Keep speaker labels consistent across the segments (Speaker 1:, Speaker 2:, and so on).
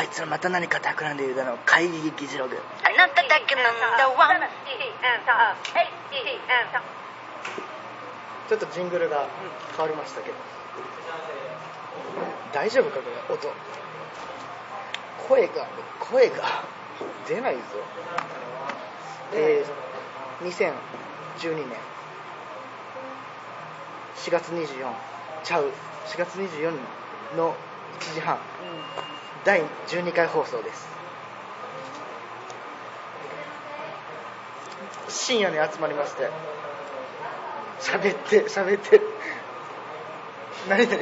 Speaker 1: あいつらまた何か企んでいるだろう会議議事録。
Speaker 2: あなただけ
Speaker 1: ちょっとジングルが変わりましたけど、大丈夫かこれ。音。声が声が出ないぞ。えー、2012年。4月24ちゃう。4月24の1時半第12回放送です。深夜に集まりまして。喋って喋って。何何？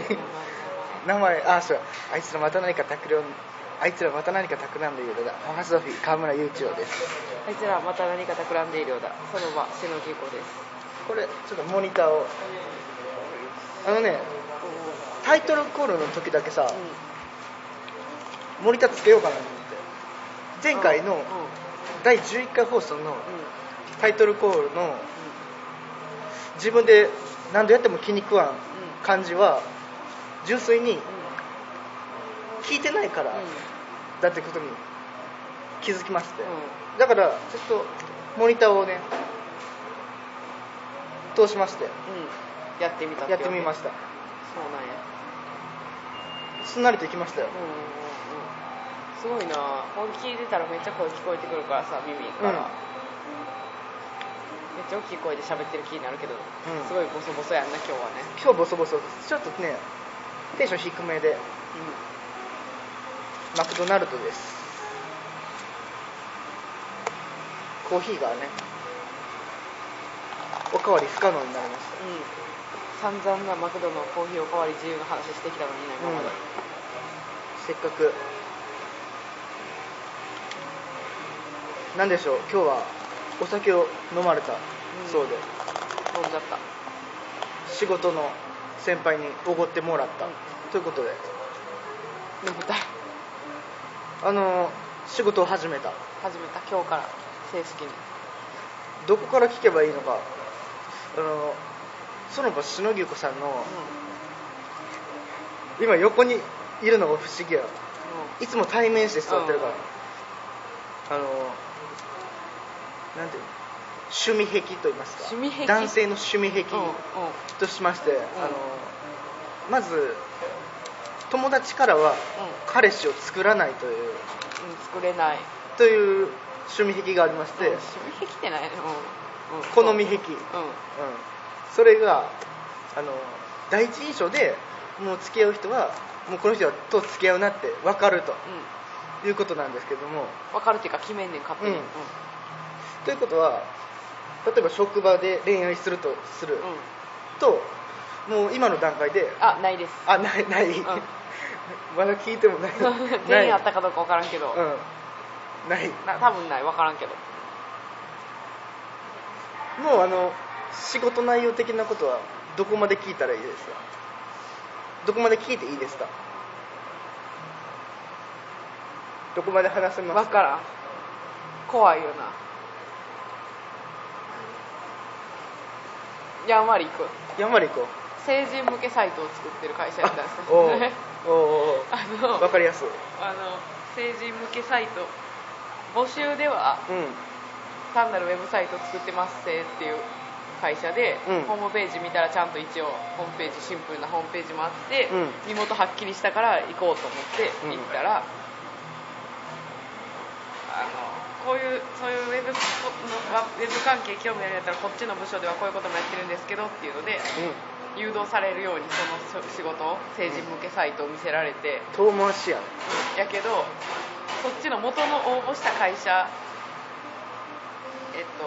Speaker 1: 名前あそう。あいつらまた何か企んあいつらまた何か企んでいるようだ。ファーストフィー川村雄一郎です。
Speaker 3: あいつらまた何か企んでいるようだ。その場瀬野義子です。
Speaker 1: これちょっとモニターを。あのねタイトルコールの時だけさ、モニターつけようかなと思って。前回の第11回放送のタイトルコールの自分で何度やっても気に食わん感じは純粋に聞いてないからだってことに気づきまして。だからちょっとモニターをね通しまして。
Speaker 3: やってみた
Speaker 1: やってみました。
Speaker 3: そうなんや。
Speaker 1: すんなりといきましたよ。
Speaker 3: うんうんうんすごいな。本気でたらめっちゃ声聞こえてくるからさ耳から、
Speaker 1: うん。
Speaker 3: めっちゃ大きい声で喋ってる気になるけど、
Speaker 1: ん。
Speaker 3: すごいボソボソやんな今日はね。
Speaker 1: 今日ボソボソちょっとねテンション低めでマクドナルドです。コーヒーがねおかわり不可能になりました
Speaker 3: うん、うん、散々なマクドのコーヒーおかわり自由の話してきたのにね今まで、
Speaker 1: せっかくなんでしょう今日はお酒を飲まれた。そうで、
Speaker 3: 飲んじゃった。
Speaker 1: 仕事の先輩におごってもらった、ということで。
Speaker 3: 眠たい。
Speaker 1: あの仕事を始めた。
Speaker 3: 始めた。今日から正式に。
Speaker 1: どこから聞けばいいのか。あのその場しのぎゅうこさんの今横にいるのが不思議や。いつも対面して座ってるから、あのなんていうの？趣味癖と言いますか。
Speaker 3: 趣味癖？
Speaker 1: 男性の趣味癖としまして、あのまず友達からは彼氏を作らないという
Speaker 3: うん、作れない。
Speaker 1: という趣味癖がありまして、
Speaker 3: うん、趣味癖ってない。ねうん、うん、
Speaker 1: 好み癖、うん、
Speaker 3: うん。
Speaker 1: それがあの第一印象でもう付き合う人はもうこの人と付き合うなって分かると
Speaker 3: うん。
Speaker 1: いうことなんですけども。
Speaker 3: 分かるっていうか決めんねん勝手に。
Speaker 1: うんということは例えば職場で恋愛するとする
Speaker 3: うん、うん
Speaker 1: ともう今の段階で
Speaker 3: あないです。
Speaker 1: あないない、まだ聞いてもない。
Speaker 3: 全員あったかどうか分からんけど、
Speaker 1: うん。ない。
Speaker 3: な多分ない。分からんけど。
Speaker 1: もうあの仕事内容的なことはどこまで聞いたらいいですか？どこまで聞いていいですか？どこまで話せます
Speaker 3: 分からん。怖いよなやんわり行く。
Speaker 1: やんまり行こ
Speaker 3: 成人向けサイトを作ってる会社やったんです
Speaker 1: うおう
Speaker 3: ね。
Speaker 1: おうおう。
Speaker 3: あの
Speaker 1: おうわかりやすい。
Speaker 3: あの成人向けサイト募集では
Speaker 1: うん。
Speaker 3: 単なるウェブサイト作ってますせっていう会社で、
Speaker 1: うん。
Speaker 3: ホームページ見たらちゃんと一応ホームページシンプルなホームページもあって、
Speaker 1: うん。
Speaker 3: 身元はっきりしたから行こうと思って
Speaker 1: うん
Speaker 3: 行ったら、あのこういうそういうウェブのウェブ関係興味あるんやったらこっちの部署ではこういうこともやってるんですけどっていうので誘導されるようにその仕事を成人向けサイトを見せられて、
Speaker 1: 遠回しや。ね
Speaker 3: やけどそっちの元の応募した会社えっと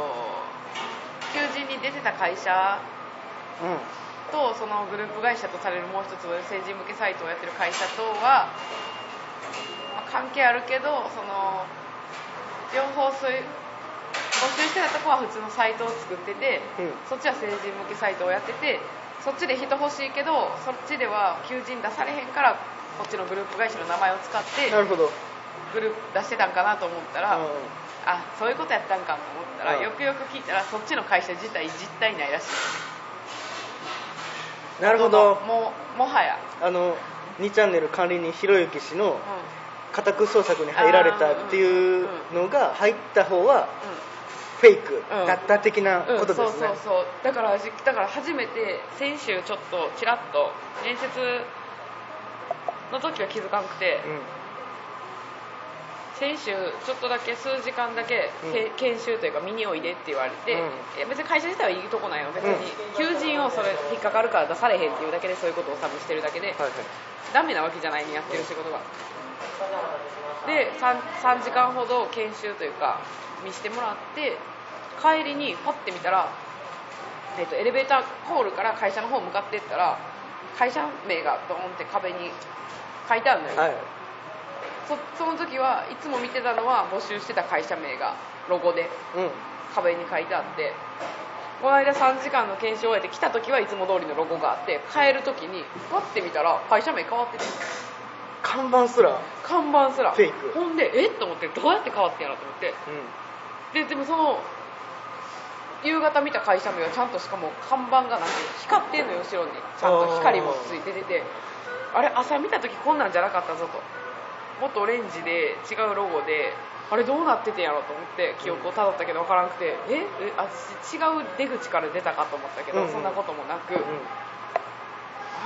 Speaker 3: 求人に出てた会社
Speaker 1: うん。
Speaker 3: とそのグループ会社とされるもう一つ成人向けサイトをやってる会社とは、まあ関係あるけどその両方そういう募集してたとこは普通のサイトを作ってて、
Speaker 1: うん。
Speaker 3: そっちは成人向けサイトをやっててそっちで人欲しいけどそっちでは求人出されへんからこっちのグループ会社の名前を使って
Speaker 1: なるほど。
Speaker 3: グループ出してたんかなと思ったら、
Speaker 1: うん。
Speaker 3: あそういうことやったんかと思ったら、
Speaker 1: うん。
Speaker 3: よくよく聞いたらそっちの会社自体実体ないらしい。
Speaker 1: なるほど。
Speaker 3: もうもはや、
Speaker 1: あの2チャンネル管理人ひろゆき氏の
Speaker 3: う
Speaker 1: 家宅捜索に入られたっていうのが入った方はフェイクだった的な
Speaker 3: うん
Speaker 1: ことですね、
Speaker 3: そうそうそう。だからじだから初めて先週ちょっとちらっと面接の時は気づかなくて、先週ちょっとだけ数時間だけ、研修というか見においでって言われて、
Speaker 1: うん。
Speaker 3: 別に会社自体はいいとこないよ。別に求人をそれ引っかかるから出されへんっていうだけでそういうことを多分してるだけで、
Speaker 1: はいはい。
Speaker 3: ダメなわけじゃないねやってる仕事がで 3, 3時間ほど研修というか見してもらって帰りにパッて見たら、えっとエレベーターホールから会社の方向かっていったら会社名がドーンって壁に書いてあるのよ、
Speaker 1: はい。
Speaker 3: そその時はいつも見てたのは募集してた会社名がロゴで
Speaker 1: うん。
Speaker 3: 壁に書いてあってこの間3時間の研修を終えて来た時はいつも通りのロゴがあって帰る時にパッて見たら会社名変わってて
Speaker 1: 看板すら。
Speaker 3: 看板すら。
Speaker 1: フェイク。
Speaker 3: ほんでえ？っと思ってどうやって変わってんやろと思って。ででもその夕方見た会社名はちゃんとしかも看板がなんて光ってんのよ後ろに。ちゃんと光もついて出て。あれ朝見た時こんなんじゃなかったぞと。もっとオレンジで違うロゴであれどうなっててんやろと思って記憶をたどったけど分からなくて。え？え？あ違う出口から出たかと思ったけど、
Speaker 1: うん。うん
Speaker 3: そんなこともなく、
Speaker 1: うんうん。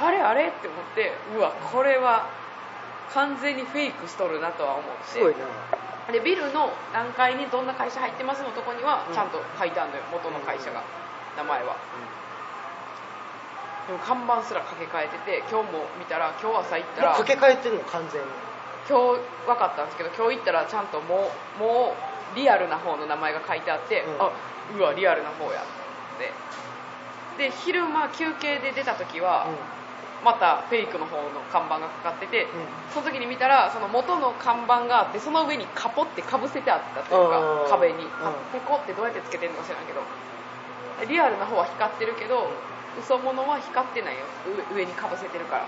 Speaker 3: あれあれ？って思って。うわこれは完全にフェイクしとるなとは思って
Speaker 1: すごいな。
Speaker 3: でビルの何階にどんな会社入ってますのとこには
Speaker 1: うん。
Speaker 3: ちゃんと書いてあるのよ元の会社が。名前は。でも看板すら掛け替えてて今日も見たら今日朝行ったら
Speaker 1: 掛け替えてるの完全に。
Speaker 3: 今日分かったんですけど今日行ったらちゃんともうもうリアルな方の名前が書いてあって、
Speaker 1: うん。
Speaker 3: あうわリアルな方やって。で昼間休憩で出た時は、またフェイクの方の看板がかかってて、
Speaker 1: うん。
Speaker 3: その時に見たらその元の看板があってその上にカポってかぶせてあったというか壁に、
Speaker 1: うん。
Speaker 3: ペコってどうやってつけてるのか知らんけど。リアルな方は光ってるけど嘘物は光ってないよ。上上にかぶせてるから。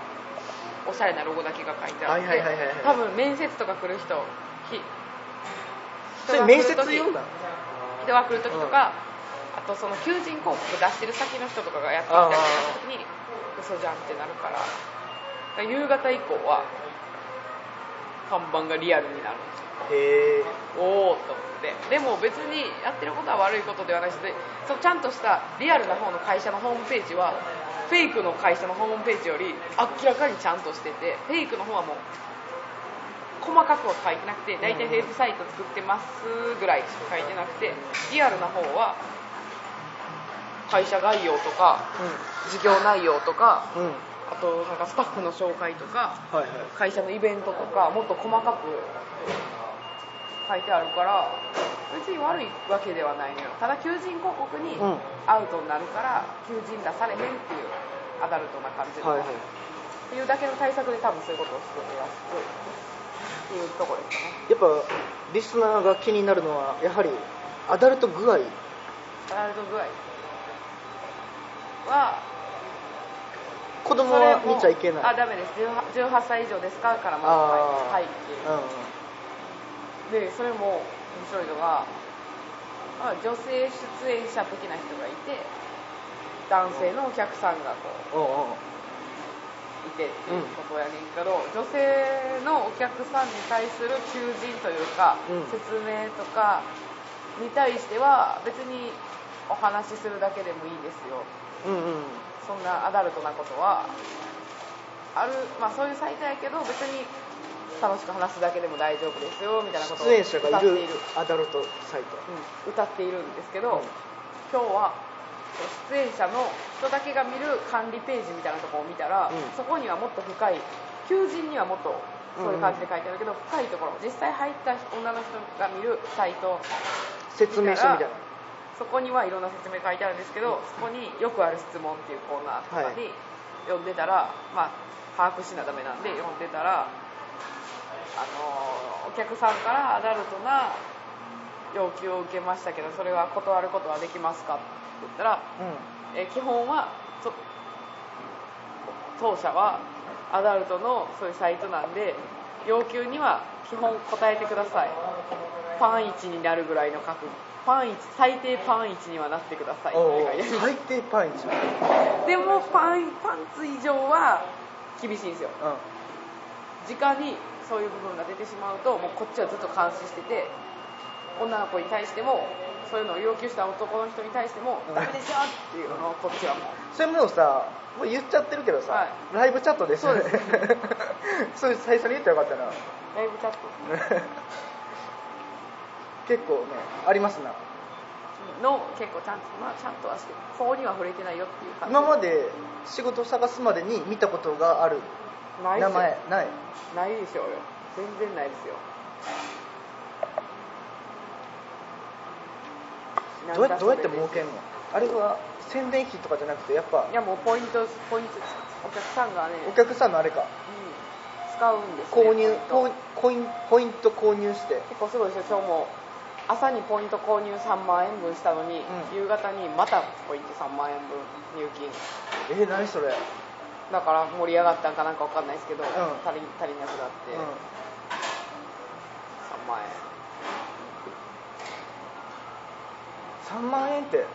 Speaker 3: おしゃれなロゴだけが書いてあって、
Speaker 1: はいはいはいはいはい。
Speaker 3: 多分面接とか来る人ひ
Speaker 1: それ面接
Speaker 3: 人が来る時
Speaker 1: 用なの
Speaker 3: 人が来る時とか、あとその求人広告出してる先の人とかがやってきたりした時に嘘じゃんってなるから。夕方以降は看板がリアルになるんですよ。
Speaker 1: へえ。
Speaker 3: おおと思って。でも別にやってることは悪いことではないしでそのちゃんとしたリアルな方の会社のホームページはフェイクの会社のホームページより明らかにちゃんとしててフェイクの方はもう細かくは書いてなくて大体ウェブサイト作ってますぐらいしか書いてなくてリアルな方は会社概要とか事業内容とかあとなんかスタッフの紹介とか
Speaker 1: はいはい。
Speaker 3: 会社のイベントとかもっと細かく書いてあるから別に悪いわけではないのよ。ただ求人広告に
Speaker 1: うん。
Speaker 3: アウトになるから求人出されへんっていうアダルトな感じの、
Speaker 1: はいはい。
Speaker 3: っていうだけの対策で多分そういうことをしてやすっていうところですかね。
Speaker 1: やっぱリスナーが気になるのはやはりアダルト具合。
Speaker 3: アダルト具合は
Speaker 1: 子供は見ちゃいけない。
Speaker 3: あダメです。18, 18歳以上ですかからまずはいっていう
Speaker 1: うん。
Speaker 3: でそれも面白いのが、まあ、女性出演者的な人がいて男性のお客さんがこ
Speaker 1: おう
Speaker 3: いてっていうことやねんけど、女性のお客さんに対する求人というか、
Speaker 1: うん。
Speaker 3: 説明とかに対しては別にお話しするだけでもいいですよ
Speaker 1: うんうん。
Speaker 3: そんなアダルトなことはあるまあそういうサイトやけど別に楽しく話すだけでも大丈夫ですよみたいなことを歌っている。
Speaker 1: アダルトサイト。
Speaker 3: うん。歌っているんですけど、
Speaker 1: うん。
Speaker 3: 今日は出演者の人だけが見る管理ページみたいなところを見たら、
Speaker 1: うん。
Speaker 3: そこにはもっと深い求人にはもっとそういう感じで書いてあるけど、深いところ実際入った女の人が見るサイト
Speaker 1: 説明書みたいな
Speaker 3: そこにはいろんな説明書いてあるんですけど、そこによくある質問っていうコーナーとかに読んでたら、まあ把握しなダメなんで読ん。でたらあのお客さんからアダルトな要求を受けましたけどそれは断ることはできますかって言ったら、え基本はそ当社はアダルトのそういうサイトなんで要求には基本答えてください。パン1になるぐらいの覚悟パン1最低パン1にはなってください。
Speaker 1: 最低パンイチ。
Speaker 3: でもパンパンツ以上は厳しいんですよ。
Speaker 1: うん。
Speaker 3: 直にそういう部分が出てしまうともうこっちはずっと監視してて女の子に対してもそういうのを要求した男の人に対しても
Speaker 1: うん。
Speaker 3: ダメですよっていうのをこっちはもう。
Speaker 1: そういうものをさもう言っちゃってるけどさ、
Speaker 3: はい。
Speaker 1: ライブチャットですよね。
Speaker 3: そうです。
Speaker 1: それ最初に言ったらよかったな
Speaker 3: ライブチャット
Speaker 1: 結構ねありますな。
Speaker 3: の結構ちゃんとまあちゃんとはして法には触れてないよっていう感じ。
Speaker 1: 今まで仕事を探すまでに見たことがある。名前ない。
Speaker 3: ないでしょうよ全然ないですよ。
Speaker 1: どうやって儲
Speaker 3: る
Speaker 1: けんの？あれは宣伝費とかじゃなくてやっぱ
Speaker 3: いやもうポイントポイントお客さんがね。
Speaker 1: お客さんのあれか。
Speaker 3: うん。使うんです、ね、
Speaker 1: 購入
Speaker 3: ポイント。
Speaker 1: ポインポイント購入して。
Speaker 3: 結構すごいですよ今日も朝にポイント購入3万円分したのに、
Speaker 1: うん。
Speaker 3: 夕方にまたポイント3万円分入金。
Speaker 1: えー、何それ、うん、
Speaker 3: だから盛り上がったんかなんかわかんないですけど、
Speaker 1: ん。
Speaker 3: 足り足りなくなって、3万円。
Speaker 1: 3万円って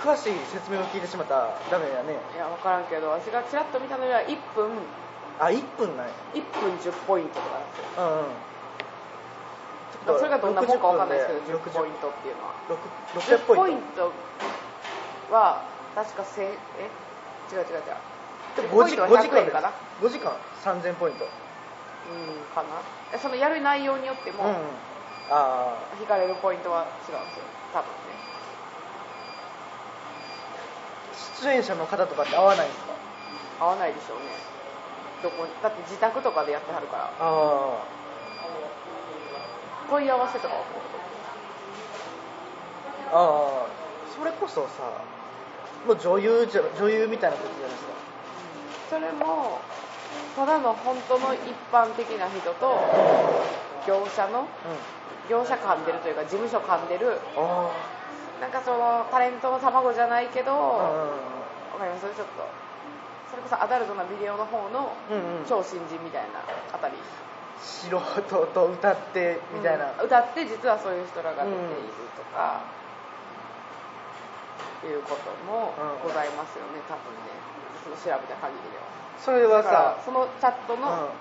Speaker 1: 詳しい説明を聞いてしまったらダメやね。
Speaker 3: いや分からんけど私がちらっと見たのでは1分。
Speaker 1: あ1分ない
Speaker 3: 1分10ポイントとかなんですよ。
Speaker 1: うんうん。
Speaker 3: まあそれがどんなもんかわかんないですけど
Speaker 1: 60
Speaker 3: 10ポイントっていうのは。
Speaker 1: 6
Speaker 3: 10
Speaker 1: 600
Speaker 3: ポ
Speaker 1: ポイン
Speaker 3: トは確かせえ？違う違う違う。
Speaker 1: ト
Speaker 3: 10ポイントは
Speaker 1: 5時
Speaker 3: 100円かな
Speaker 1: ？5時間3000ポイント。
Speaker 3: うんかな。えそのやる内容によっても、
Speaker 1: うんああ
Speaker 3: 引かれるポイントは違うんですよ。多分ね。
Speaker 1: 出演者の方とかって合わないんですか？
Speaker 3: 合わないでしょうね。どこだって自宅とかでやってはるから。
Speaker 1: ああ
Speaker 3: 問い合わせとか。は
Speaker 1: ああそれこそさもう女優じゃ女優みたいなことじゃないですか。
Speaker 3: それもただの本当の一般的な人と業者の
Speaker 1: うん。
Speaker 3: 業者噛んでるというか事務所噛んでる
Speaker 1: あ
Speaker 3: なんかそのタレントの卵じゃないけど、
Speaker 1: あ
Speaker 3: わかります？ちょっと。それこそアダルトなビデオの方の超新人みたいなあたり
Speaker 1: 素人と歌ってみたいな、
Speaker 3: うん。歌って実はそういう人らが出ているとか、いうことも
Speaker 1: うん
Speaker 3: ございますよね多分ね。その調べた限りでは。
Speaker 1: それはさ
Speaker 3: そのチャット
Speaker 1: うん。
Speaker 3: の、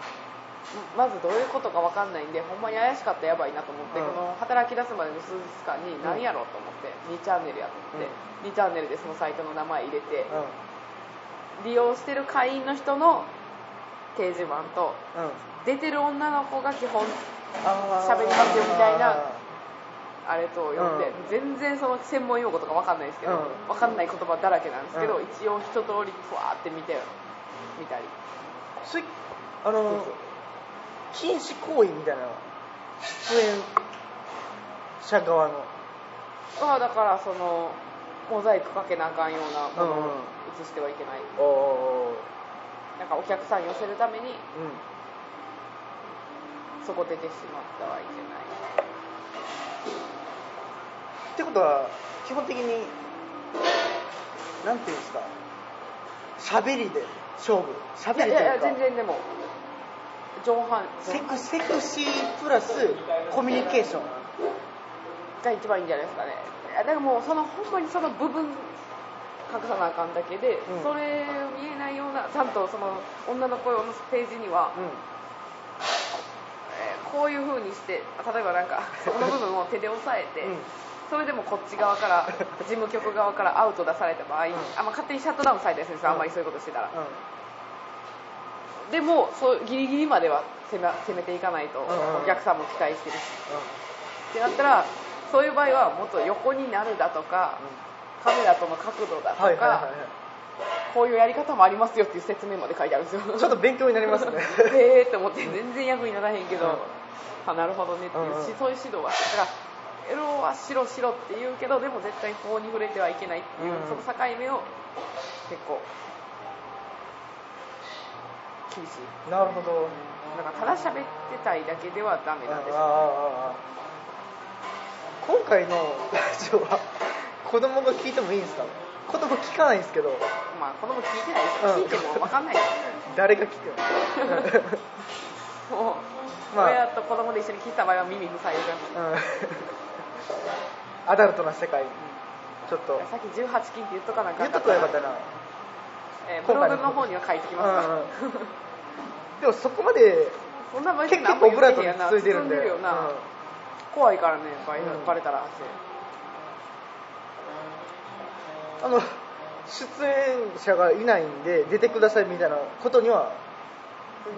Speaker 3: まずどういうことか分かんないんでほんまに怪しかったらやばいなと思って、
Speaker 1: うん。
Speaker 3: この働き出すまでの数日間に何やろうと思って2チャンネルやって、2チャンネルでそのサイトの名前入れて、
Speaker 1: うん。
Speaker 3: 利用してる会員の人の掲示板と
Speaker 1: うん。
Speaker 3: 出てる女の子が基本喋りますよみたいなあれと読んで、
Speaker 1: うん。
Speaker 3: 全然その専門用語とか分かんないですけど、
Speaker 1: うん。
Speaker 3: 分かんない言葉だらけなんですけど、
Speaker 1: うん。
Speaker 3: 一応一通りふわーって見て見たり。
Speaker 1: それあの禁止行為みたいな出演者側の。
Speaker 3: まあだからそのモザイクかけなあかんようなもの
Speaker 1: うんうん。
Speaker 3: を映してはいけない、
Speaker 1: おお
Speaker 3: なんかお客さん寄せるために
Speaker 1: うん。
Speaker 3: そこ出てしまってはいけない。
Speaker 1: ってことは基本的になんていうんですか喋りで勝負。喋りとい
Speaker 3: やいや全然でも上半
Speaker 1: セクセクシープラスコミュニケーション。
Speaker 3: が一番いいんじゃないですかね。いやだからもうそのほんまにその部分隠さなあかんだけで、
Speaker 1: うん。
Speaker 3: それ見えないようなちゃんとその女の子用のページには、
Speaker 1: うん。
Speaker 3: えーこういう風にして例えばなんか そこの部分を手で押さえて、
Speaker 1: うん。
Speaker 3: それでもこっち側から事務局側からアウト出された場合、あまあ、勝手にシャットダウンされたりするんですよ、あんまりそういうことしてたら、でもそうギリギリまでは攻め攻めていかないと、
Speaker 1: んうん。
Speaker 3: お客さんも期待してるし。ってなったらそういう場合はもっと横になるだとか、カメラとの角度だとか、
Speaker 1: はいはいはいはい。
Speaker 3: こういうやり方もありますよっていう説明まで書いてあるんですよ。
Speaker 1: ちょっと勉強になりますね。
Speaker 3: へ えって思って全然役にならへんけど、あなるほどねっていう、
Speaker 1: うんうん。
Speaker 3: しそういう指導はだからエロは白白って言うけどでも絶対法に触れてはいけないっていう、
Speaker 1: うん
Speaker 3: その境目を結構厳しい。
Speaker 1: なるほど。
Speaker 3: だからただ喋ってたいだけではダメなんですよ。
Speaker 1: ああああ今回のラジオは子供が聞いてもいいんですか？子供聞かないんですけど。
Speaker 3: まあ子供聞いてないです聞いても分かんないです。
Speaker 1: 誰が聞く
Speaker 3: もう、
Speaker 1: まあ。
Speaker 3: 親と子供で一緒に聞いた場合は耳塞いでください。
Speaker 1: うん。アダルトな世界。ちょっと。
Speaker 3: さっき18禁って言っとかなあか
Speaker 1: 言っと
Speaker 3: んかった
Speaker 1: くばよかったな。
Speaker 3: えーブログの方には書いてきます。から、
Speaker 1: うんうん。でもそこまで
Speaker 3: そんな
Speaker 1: 結構オブラートに包いでるんで。
Speaker 3: るよな、
Speaker 1: うん。
Speaker 3: 怖いからねバレ,、たら
Speaker 1: あの出演者がいないんで出てくださいみたいなことには。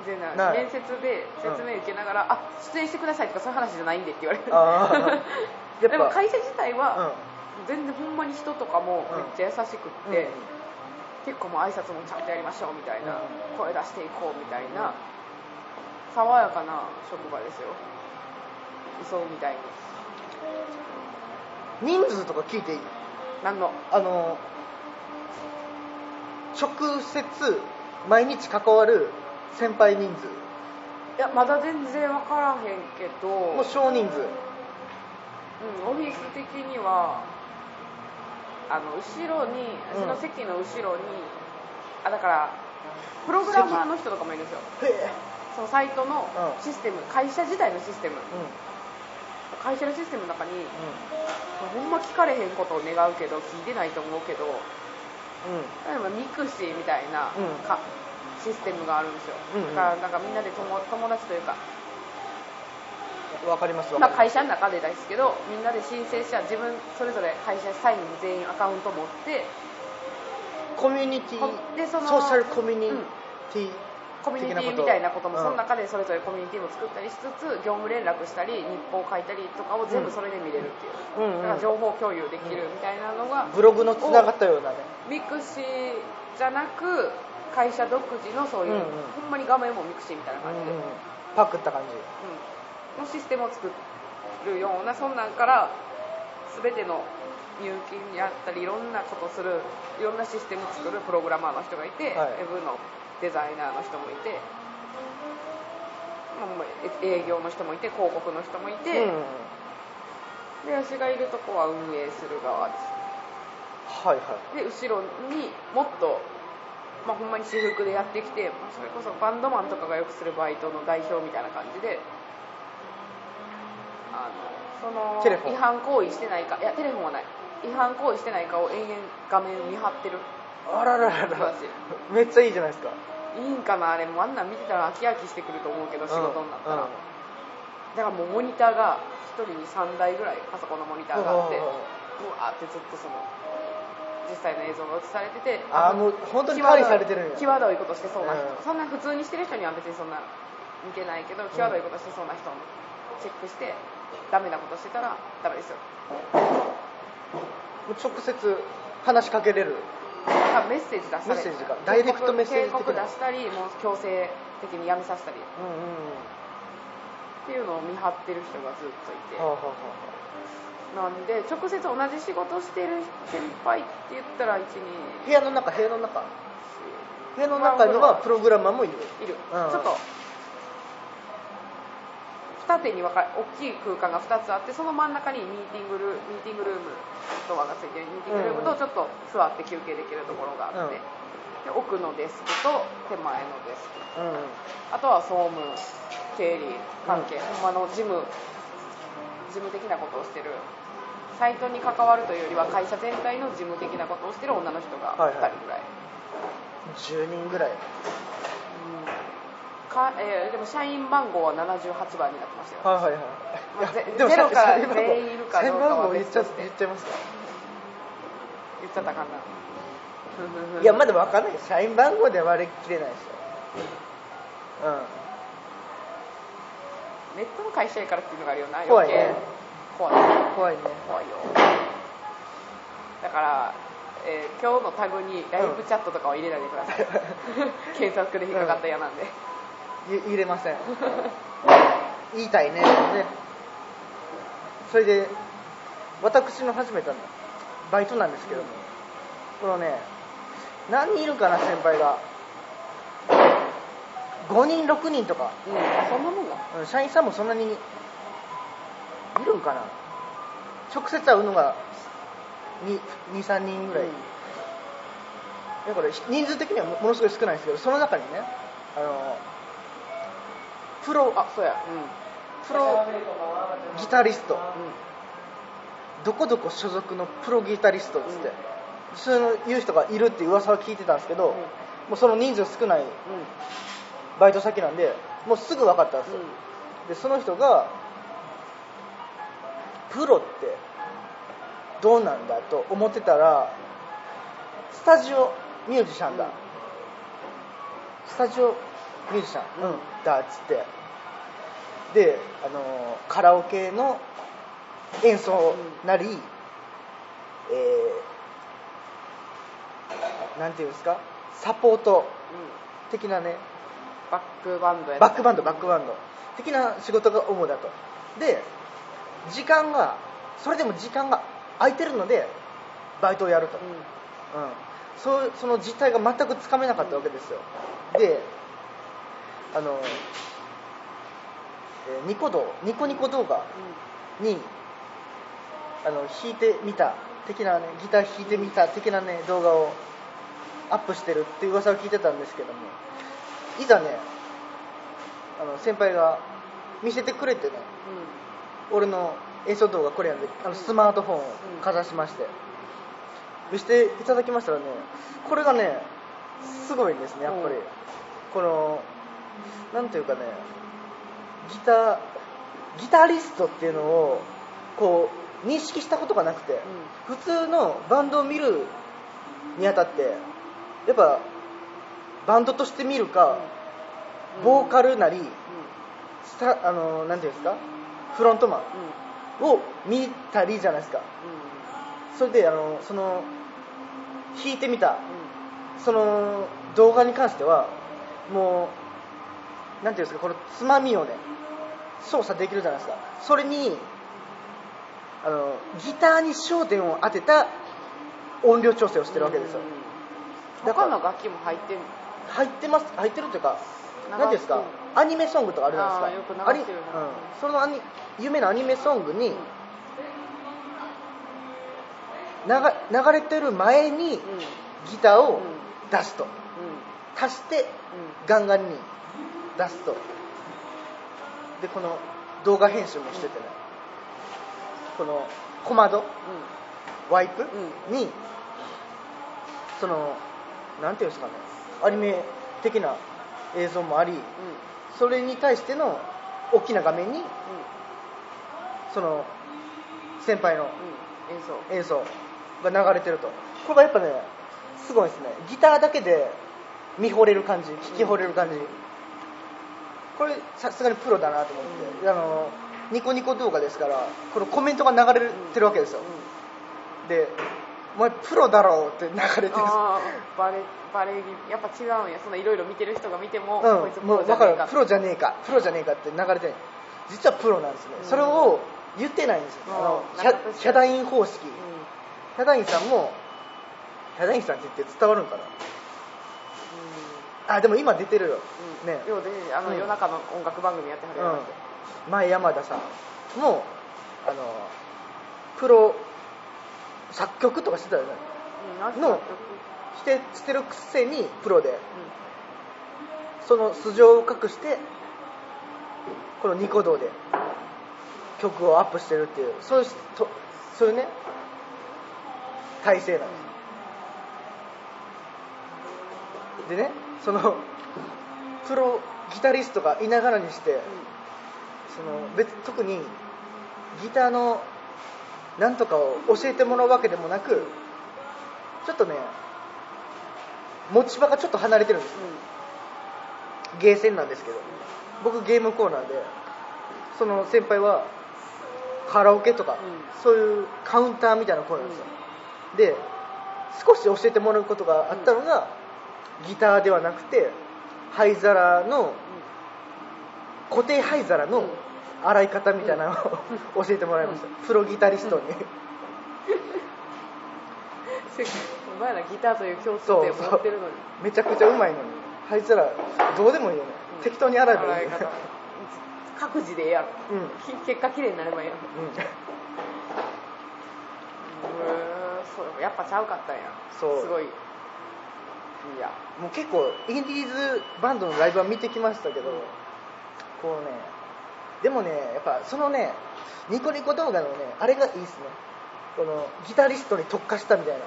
Speaker 3: 全然
Speaker 1: な
Speaker 3: ない。い面接で説明受けながら、あ出演してくださいとかそういう話じゃないんでって言われる。
Speaker 1: あー。
Speaker 3: でも会社自体
Speaker 1: う
Speaker 3: は
Speaker 1: ん。
Speaker 3: 全然ほんまに人とかもめっちゃ優しくって、
Speaker 1: うん。
Speaker 3: 結構もう挨拶もちゃんとやりましょうみたいな、
Speaker 1: うん。
Speaker 3: 声出していこうみたいな爽やかな職場ですよ。理想みたいに。
Speaker 1: 人数とか聞いていい？
Speaker 3: 何の
Speaker 1: あの直接毎日関わる先輩人数。
Speaker 3: いやまだ全然分からへんけど。
Speaker 1: もう少人数。
Speaker 3: うん、オフィス的にはあの後ろに
Speaker 1: うん。
Speaker 3: 私の席の後ろに、あだからプログラマーの人とかもいるんですよ。そのサイトの
Speaker 1: うん。
Speaker 3: システム、会社自体のシステム。
Speaker 1: う
Speaker 3: 会社のシステムの中に
Speaker 1: ん
Speaker 3: ほんま聞かれへんことを願うけど聞いてないと思うけど
Speaker 1: うん。
Speaker 3: 例えばミクシーみたいな
Speaker 1: うん。
Speaker 3: か、システムがあるんですよ、
Speaker 1: うんうん。
Speaker 3: だからなんかみんなで友友達というか
Speaker 1: うんわかりますわ
Speaker 3: まあ、会社の中でですけどみんなで申請した自分それぞれ会社社員全員アカウント持って
Speaker 1: コミュニティ
Speaker 3: こでその
Speaker 1: ソーシャルコミュニティ、
Speaker 3: コミュニティみたいなことも
Speaker 1: うん。
Speaker 3: その中でそれぞれコミュニティも作ったりしつつ業務連絡したり日報を書いたりとかを全部それで見れるっていう、
Speaker 1: うんうん。
Speaker 3: だから情報共有できるみたいなのが、
Speaker 1: ブログのつながったようなね。
Speaker 3: ミクシーじゃなく会社独自のそういう、
Speaker 1: うんうん。
Speaker 3: ほんまに画面も mixi みたいな感じで、
Speaker 1: うん。パクった感じ。
Speaker 3: うん。のシステムを作るようなそんなんから全ての入金やったりいろんなことするいろんなシステム作るプログラマーの人がいて、
Speaker 1: はい。
Speaker 3: ウェブのデザイナーの人もいて、営業の人もいて広告の人もいて、
Speaker 1: うん。
Speaker 3: で私がいるとこは運営する側です。
Speaker 1: はいはい。
Speaker 3: で後ろにもっと、まあ、ほんまに私服でやってきてまあそれこそバンドマンとかがよくするバイトの代表みたいな感じであのその違反行為してないかいやテレフォンはない違反行為してないかを延々画面見張ってる。
Speaker 1: あらららら。
Speaker 3: 私
Speaker 1: めっちゃいいじゃないですか。
Speaker 3: いいんかな？あれもうあんなん見てたら飽き飽きしてくると思うけど仕事になったら、
Speaker 1: うん。うん
Speaker 3: だからもうモニターが1人に3台ぐらいパソコンのモニターがあって
Speaker 1: う
Speaker 3: わーってずっとその実際の映像が映されてて
Speaker 1: あーもう本当に管理されてるんや。
Speaker 3: 際どいことしてそうな人、
Speaker 1: うん。
Speaker 3: そんな普通にしてる人には別にそんな見てないけど際どいことしてそうな人をチェックしてダメなことしてたらダメですよ
Speaker 1: 直接話しかけれる。
Speaker 3: メッセージ出したり
Speaker 1: メッセージかダイレクトメッセージ
Speaker 3: 警告出したりもう強制的にやめさせたり。っ
Speaker 1: うんうんうん
Speaker 3: ていうのを見張ってる人がずっといて、
Speaker 1: はあはあは
Speaker 3: なんで直接同じ仕事してる先輩って言ったら12
Speaker 1: あ部屋の中部屋の中部屋の中にはプログラマーもいる。
Speaker 3: いる、
Speaker 1: うん。
Speaker 3: ちょっと二手に分かれ大きい空間が2つあってその真ん中にミーティングルミーティングルームドアがついてるミーティングルームとちょっと座って休憩できるところがあって、
Speaker 1: うん。
Speaker 3: で奥のデスクと手前のデスク。
Speaker 1: うん。
Speaker 3: あとは総務経理関係、ほんまの事務事務的なことをしてる。サイトに関わるというよりは会社全体の事務的なことをしてる女の人が2
Speaker 1: はい。はい
Speaker 3: 人ぐらい、
Speaker 1: 10人ぐらい。
Speaker 3: うんかえーでも社員番号は78番になってましたよ、
Speaker 1: はいはいはい。
Speaker 3: まあゼロから全員いるかどうかは別として。
Speaker 1: 言っちゃいますか？
Speaker 3: 言っちゃったかな。
Speaker 1: いやまだ分かんない。社員番号で割り切れないですよ。
Speaker 3: ネットの会社やからっていうのがあるよな
Speaker 1: 怖いね。
Speaker 3: 怖い。
Speaker 1: うん怖いね。
Speaker 3: 怖いよ。だから、えー今日のタグにライブチャットとかは入れないでください、検索で引っかかったら嫌なんで、
Speaker 1: い入れません。言いたいね。ね。それで私の始めたのバイトなんですけど。も、このね何人いるかな先輩が。5人6人とか、
Speaker 3: うん、あそんなもんだ。
Speaker 1: うん社員さんもそんなにいるんかな。直接会うのが23人ぐらい、だから人数的にはもものすごい少ないんですけどその中にねあのプロ
Speaker 3: あそうや。
Speaker 1: プロギタリスト。
Speaker 3: うん、うん
Speaker 1: どこどこ所属のプロギタリストっつって、そういう人がいるって噂は聞いてたんですけど、
Speaker 3: うん。
Speaker 1: もうその人数少ないバイト先なんでもうすぐ分かったんですよ、でその人がプロってどうなんだと思ってたらスタジオミュージシャンだ、
Speaker 3: うん。
Speaker 1: スタジオミュージシャン、
Speaker 3: うん
Speaker 1: うん。だっつって。であのーカラオケの演奏なり、えーなんていうんですか？サポート
Speaker 3: うん
Speaker 1: 的なね。
Speaker 3: バックバンドや
Speaker 1: バックバンドバックバンド。的な仕事が主だと。で時間がそれでも時間が空いてるのでバイトをやると、
Speaker 3: うん。
Speaker 1: うん、そうその実態が全くつかめなかったわけですよ。であの、えーニコ動ニコニコ動画にあの弾いてみた的なねギター弾いてみた的なね動画をアップしてるっていう噂を聞いてたんですけどもいざねあの先輩が見せてくれてね俺の演奏動画これやんであのスマートフォンをかざしまして見せていただきましたらねこれがねすごいんですねやっぱり。
Speaker 3: うん。
Speaker 1: このなんていうかねギターギタリストっていうのをこう認識したことがなくて普通のバンドを見るにあたってやっぱバンドとして見るか
Speaker 3: うん
Speaker 1: ボーカルなり
Speaker 3: うん
Speaker 1: スタあのなんていうんですかフロントマンを見たりじゃないですか。それであのその弾いてみたその動画に関してはもうなんていうんですかこのつまみをね操作できるじゃないですか。それにあのギターに焦点を当てた音量調整をしてるわけですよ。だから
Speaker 3: 他の楽器も入ってんの？
Speaker 1: 入ってます。入ってるというか
Speaker 3: 流
Speaker 1: 何ていうんですか？アニメソングとかあるじゃないですか。
Speaker 3: あーよく流してるな。
Speaker 1: ありうん、そのアニ有名なアニメソングに流流れてる前に
Speaker 3: うん。
Speaker 1: ギターを
Speaker 3: うん。
Speaker 1: 出すと。
Speaker 3: うん。
Speaker 1: 足して
Speaker 3: う
Speaker 1: ガンガンに出すと。でこの動画編集もしててねこの小窓ワイプ？
Speaker 3: うん。
Speaker 1: にそのなんていうんですかね。アニメ的な映像もありそれに対しての大きな画面に
Speaker 3: うん。
Speaker 1: その先輩の
Speaker 3: うん。演奏。
Speaker 1: が流れてると。これがやっぱねすごいですね。ギターだけで見惚れる感じ聴き惚れる感じ。これさすがにプロだなと思って、あのニコニコ動画ですからこのコメントが流れてるわけですよ、で「お前プロだろ」って流れてる。んです
Speaker 3: ああバレバレやっぱ違うんや。そのいろいろ見てる人が見ても、こいつ
Speaker 1: うん、もう分かる。プ
Speaker 3: プロ
Speaker 1: ロじゃねえか。プロじゃねえかって流れてる。実はプロなんですね、
Speaker 3: うん。
Speaker 1: それを言ってないんですよ、あの
Speaker 3: うん
Speaker 1: ヒャダイン方式、
Speaker 3: じゃね
Speaker 1: ヒャダインさんもヒャダインさんって言って伝わるんかな。あでも今出てるよ、
Speaker 3: うん。
Speaker 1: ね。
Speaker 3: ようであの、
Speaker 1: うん。
Speaker 3: 夜中の音楽番組やってはるや
Speaker 1: うん、前山田さんもあのプロ作曲とかしてたよね。のしてしてるくせにプロでその素性を隠してこのニコ動で曲をアップしてるっていうそういうとそういうね体制なんです。でねそのプロギタリストがいながらにしてその別特にギターのなんとかを教えてもらうわけでもなくちょっとね持ち場がちょっと離れてるんです。ゲーセンなんですけど。僕ゲームコーナーでその先輩はカラオケとか、
Speaker 3: うん。
Speaker 1: そういうカウンターみたいなコーナーですよ、で少し教えてもらうことがあったのが、ギターではなくて灰皿の固定灰皿の洗い方みたいなのを教えてもらいました、プロギタリストに、
Speaker 3: せお前らギターという共通点を持ってるのに。
Speaker 1: めちゃくちゃうまいのに。灰皿どうでもいいよね、
Speaker 3: うん。
Speaker 1: 適当に洗えばいいよね。
Speaker 3: 各自でええやろ
Speaker 1: うん。うん
Speaker 3: き結果綺麗になればいいやろへえそうやっぱちゃうかったんや。
Speaker 1: そう。
Speaker 3: すごい。いや。
Speaker 1: もう結構インディーズバンドのライブは見てきましたけど、こうねでもねやっぱそのねニコニコ動画のねあれがいいですね。このギタリストに特化したみたいな。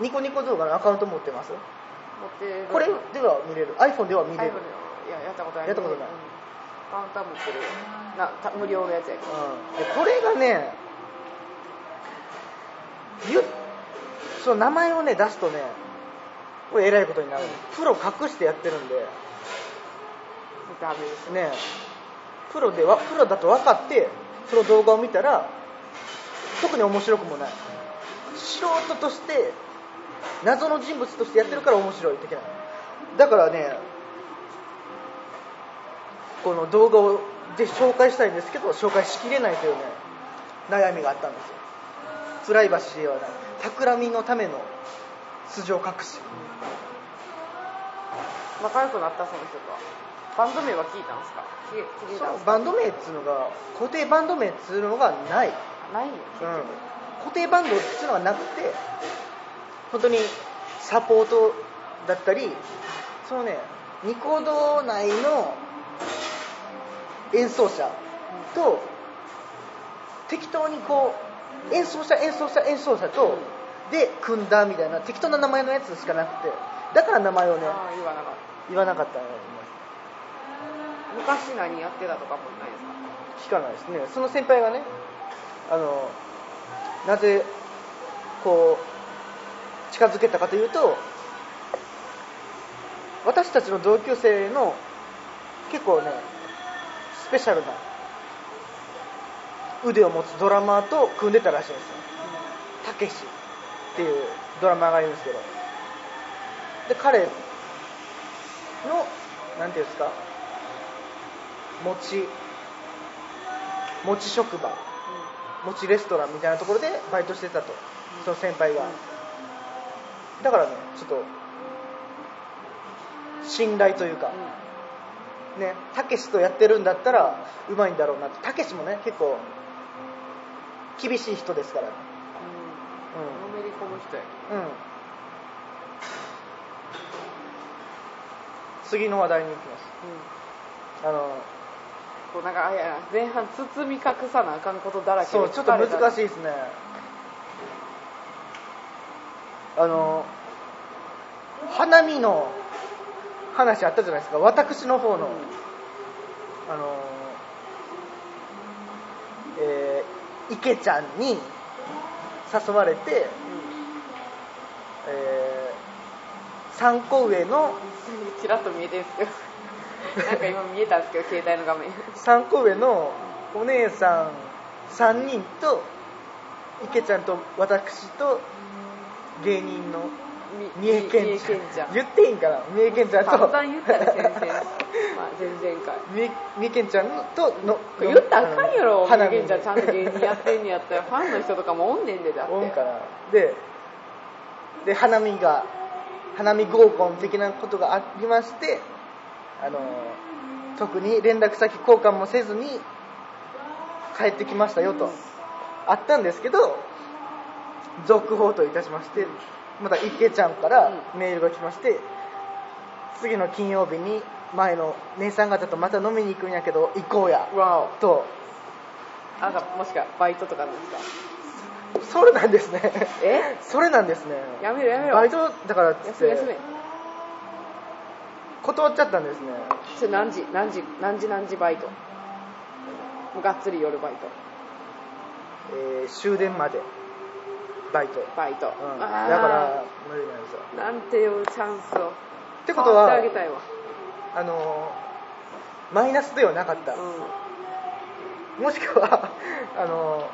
Speaker 1: ニコニコ動画のアカウント持ってます？
Speaker 3: ってる。
Speaker 1: これでは見れる？iPhone では見れる？
Speaker 3: でいややったことない。
Speaker 1: やったことない。
Speaker 3: うんカウンター持ってる。なた無料のやつやけど。
Speaker 1: うん。でこれがねゆその名前をね出すとねこれえらいことになる。プロ隠してやってるんで
Speaker 3: ダメです
Speaker 1: ね。プロではプロだと分かってその動画を見たら特に面白くもない。素人として謎の人物としてやってるから面白い的ない。だからねこの動画をぜひ紹介したいんですけど紹介しきれないというね悩みがあったんですよ。プライバシーではない。企みのための素性隠し
Speaker 3: 仲良くなったその人とは。バンド名は聞いたんですか？聞い聞いたんですか
Speaker 1: バンド名っつうのが固定バンド名っつうのがない。
Speaker 3: ないよ。結
Speaker 1: うん。
Speaker 3: 局、
Speaker 1: 固定バンドっていうのがなくて本当にサポートだったりそのねニコ動内の演奏者と適当にこう演奏者演奏者演奏者とで組んだみたいな適当な名前のやつしかなくて。だから名前をね
Speaker 3: 言わなかった。
Speaker 1: 言わなかったんだ
Speaker 3: 昔何やってたとかもないですか？
Speaker 1: 聞かないですね。その先輩がねあのなぜこう近づけたかというと私たちの同級生の結構ねスペシャルな腕を持つドラマーと組んでたらしいんですよ。たけしっていうドラマーがいるんですけど。で彼のなんていうんですか餅餅職場餅レストランみたいなところでバイトしてたとその先輩がだからねちょっと信頼というかねたけしとやってるんだったらうまいんだろうなって。たけしもね結構厳しい人ですから。ね
Speaker 3: うん。のめり込む人や
Speaker 1: うん、うん、次の話題に行きます。あの
Speaker 3: こうなんかあいや前半包み隠さなあかんことだらけで
Speaker 1: そうちょっと難しい
Speaker 3: い
Speaker 1: ですね。あの花見の話あったじゃないですか。私の方の、あのえー池ちゃんに誘われて、え3個上の
Speaker 3: ちらっと見えてるんですけどなんか今見えたんですけど携帯の画面。
Speaker 1: 3個上のお姉さん3人と池ちゃんと私と芸人の三重県ちゃん。言っていいんかな？三重県ちゃんと。
Speaker 3: 散々言ったら先生。まあ前々回
Speaker 1: 三重三重県ちゃんとの
Speaker 3: 言ったらあかんやろ
Speaker 1: 花見
Speaker 3: 花見ちゃんちゃんと芸人やってんねやったら。ファンの人とかもおんねんでだって。
Speaker 1: おんから。でで花見が花見合コン的なことがありましてあの特に連絡先交換もせずに帰ってきましたよと。あったんですけど続報といたしましてまた池ちゃんからメールが来まして次の金曜日に前の姉さん方とまた飲みに行くんやけど行こうや
Speaker 3: わ
Speaker 1: と。
Speaker 3: おあなたもしかバイトとかなんですか？
Speaker 1: それなんですね。
Speaker 3: え？
Speaker 1: それなんですね。
Speaker 3: やめろやめろ。
Speaker 1: バイトだからっつって。
Speaker 3: 休め休め
Speaker 1: 断っちゃったんですね。
Speaker 3: それ何時何時何時何時バイト。もうがっつり夜バイト。
Speaker 1: えー終電までバイト、
Speaker 3: バイト、
Speaker 1: うん、だから無理なんですよ。
Speaker 3: なんていうチャンスを。
Speaker 1: ってことは
Speaker 3: あげたいわ。
Speaker 1: あのーマイナスではなかった、
Speaker 3: う
Speaker 1: もしくは あのー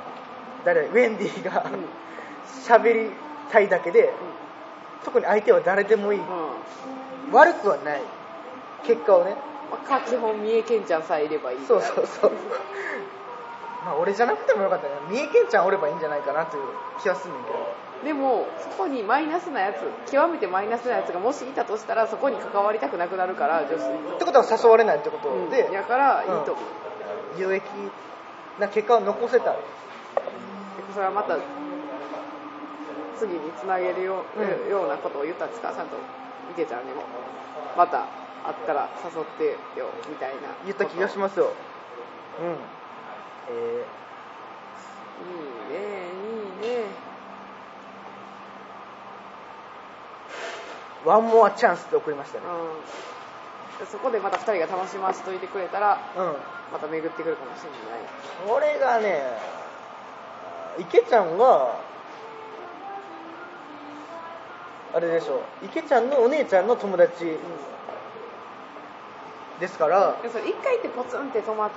Speaker 1: 誰ウェンディが
Speaker 3: んうん。
Speaker 1: 喋りたいだけで特に相手は誰でもいい、
Speaker 3: うん。
Speaker 1: 悪くはない結果をね。
Speaker 3: まあ、基本三重県ちゃんさえいればいい
Speaker 1: そうそうそう。まあ俺じゃなくてもよかったね。三重県ちゃんおればいいんじゃないかなという気はすんねんけど。
Speaker 3: でもそこにマイナスなやつ極めてマイナスなやつがもしいたとしたらそこに関わりたくなくなるから女子
Speaker 1: って。ことは誘われないってこと
Speaker 3: うん。
Speaker 1: で、
Speaker 3: やからいいと思う、
Speaker 1: 有益な結果を残せた。
Speaker 3: でそれはまた次につなげるよ,、
Speaker 1: うん。
Speaker 3: ようなことを言ったんですか？ちゃんと池ちゃんにも。また会ったら誘ってよみたいな。
Speaker 1: 言った気がしますよ。うん。え
Speaker 3: いいねいいね。
Speaker 1: ワンモアチャンスって送りましたね。
Speaker 3: うん、そこでまた2人が楽しましといてくれたら
Speaker 1: うん。
Speaker 3: また巡ってくるかもしれない。
Speaker 1: これがね池ちゃんがあれでしょ池ちゃんのお姉ちゃんの友達ですから
Speaker 3: でそれ1回ってポツンって止ま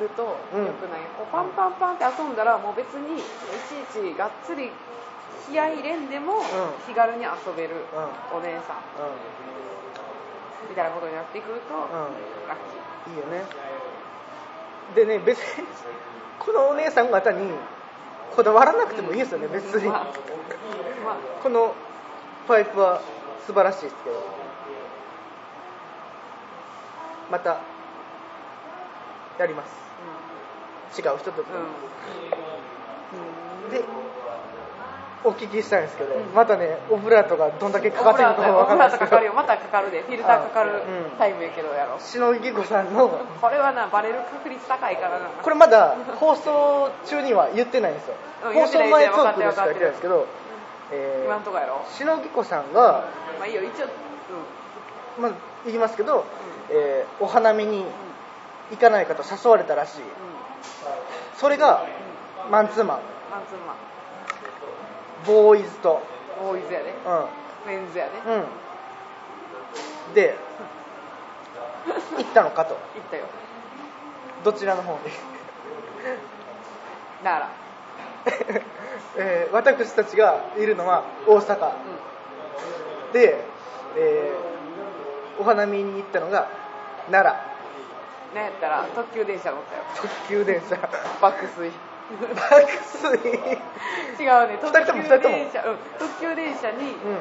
Speaker 3: るとよ
Speaker 1: うん。
Speaker 3: くない、こうパンパンパンって遊んだらもう別にいちいちがっつり気合い入れんでも
Speaker 1: ん。
Speaker 3: 気軽に遊べる
Speaker 1: う
Speaker 3: お姉さんみたいなことになってくると、ラッキー。
Speaker 1: いいよね。でね別にこのお姉さん方にこだわらなくてもいいですよね、別に、このパイプは素晴らしいですけどまたやります。違う人と、
Speaker 3: うんうん。
Speaker 1: でお聞きしたいんですけど、
Speaker 3: うん。
Speaker 1: またねオブラートがどんだけかかってるのかわ
Speaker 3: オブラ
Speaker 1: かんない。ですけど
Speaker 3: ートかかるよ。またかかるで。フィルターかかる
Speaker 1: うん。
Speaker 3: タイムやけどやろ。
Speaker 1: 篠木子さんの
Speaker 3: これはなバレる確率高いからな。
Speaker 1: これまだ放送中には言ってないんですよ。
Speaker 3: うん
Speaker 1: 放送前トークでしか言ってないんですけど、え
Speaker 3: 今んとこやろ。
Speaker 1: ー、篠木子さんが、
Speaker 3: まあいいよ一応うん
Speaker 1: まあ、言いますけど、えーお花見に行かないかと誘われたらしい。
Speaker 3: うん
Speaker 1: それがマンツーマン。
Speaker 3: マンツーマン。
Speaker 1: ボーイズと。
Speaker 3: ボーイズやで。
Speaker 1: う
Speaker 3: メンズやで。
Speaker 1: んうん。で 行ったのかと。
Speaker 3: 行ったよ。
Speaker 1: どちらの方に？
Speaker 3: なら
Speaker 1: えー私たちがいるのは大阪。
Speaker 3: う
Speaker 1: で、えーお花見に行ったのが奈良。
Speaker 3: んなんやったら特急電車乗ったよ。
Speaker 1: 特急電車。
Speaker 3: 爆睡。
Speaker 1: 爆睡。
Speaker 3: 違うね特
Speaker 1: 二人とも
Speaker 3: 急
Speaker 1: 二人とも。
Speaker 3: 電車うん特急電車に
Speaker 1: うん。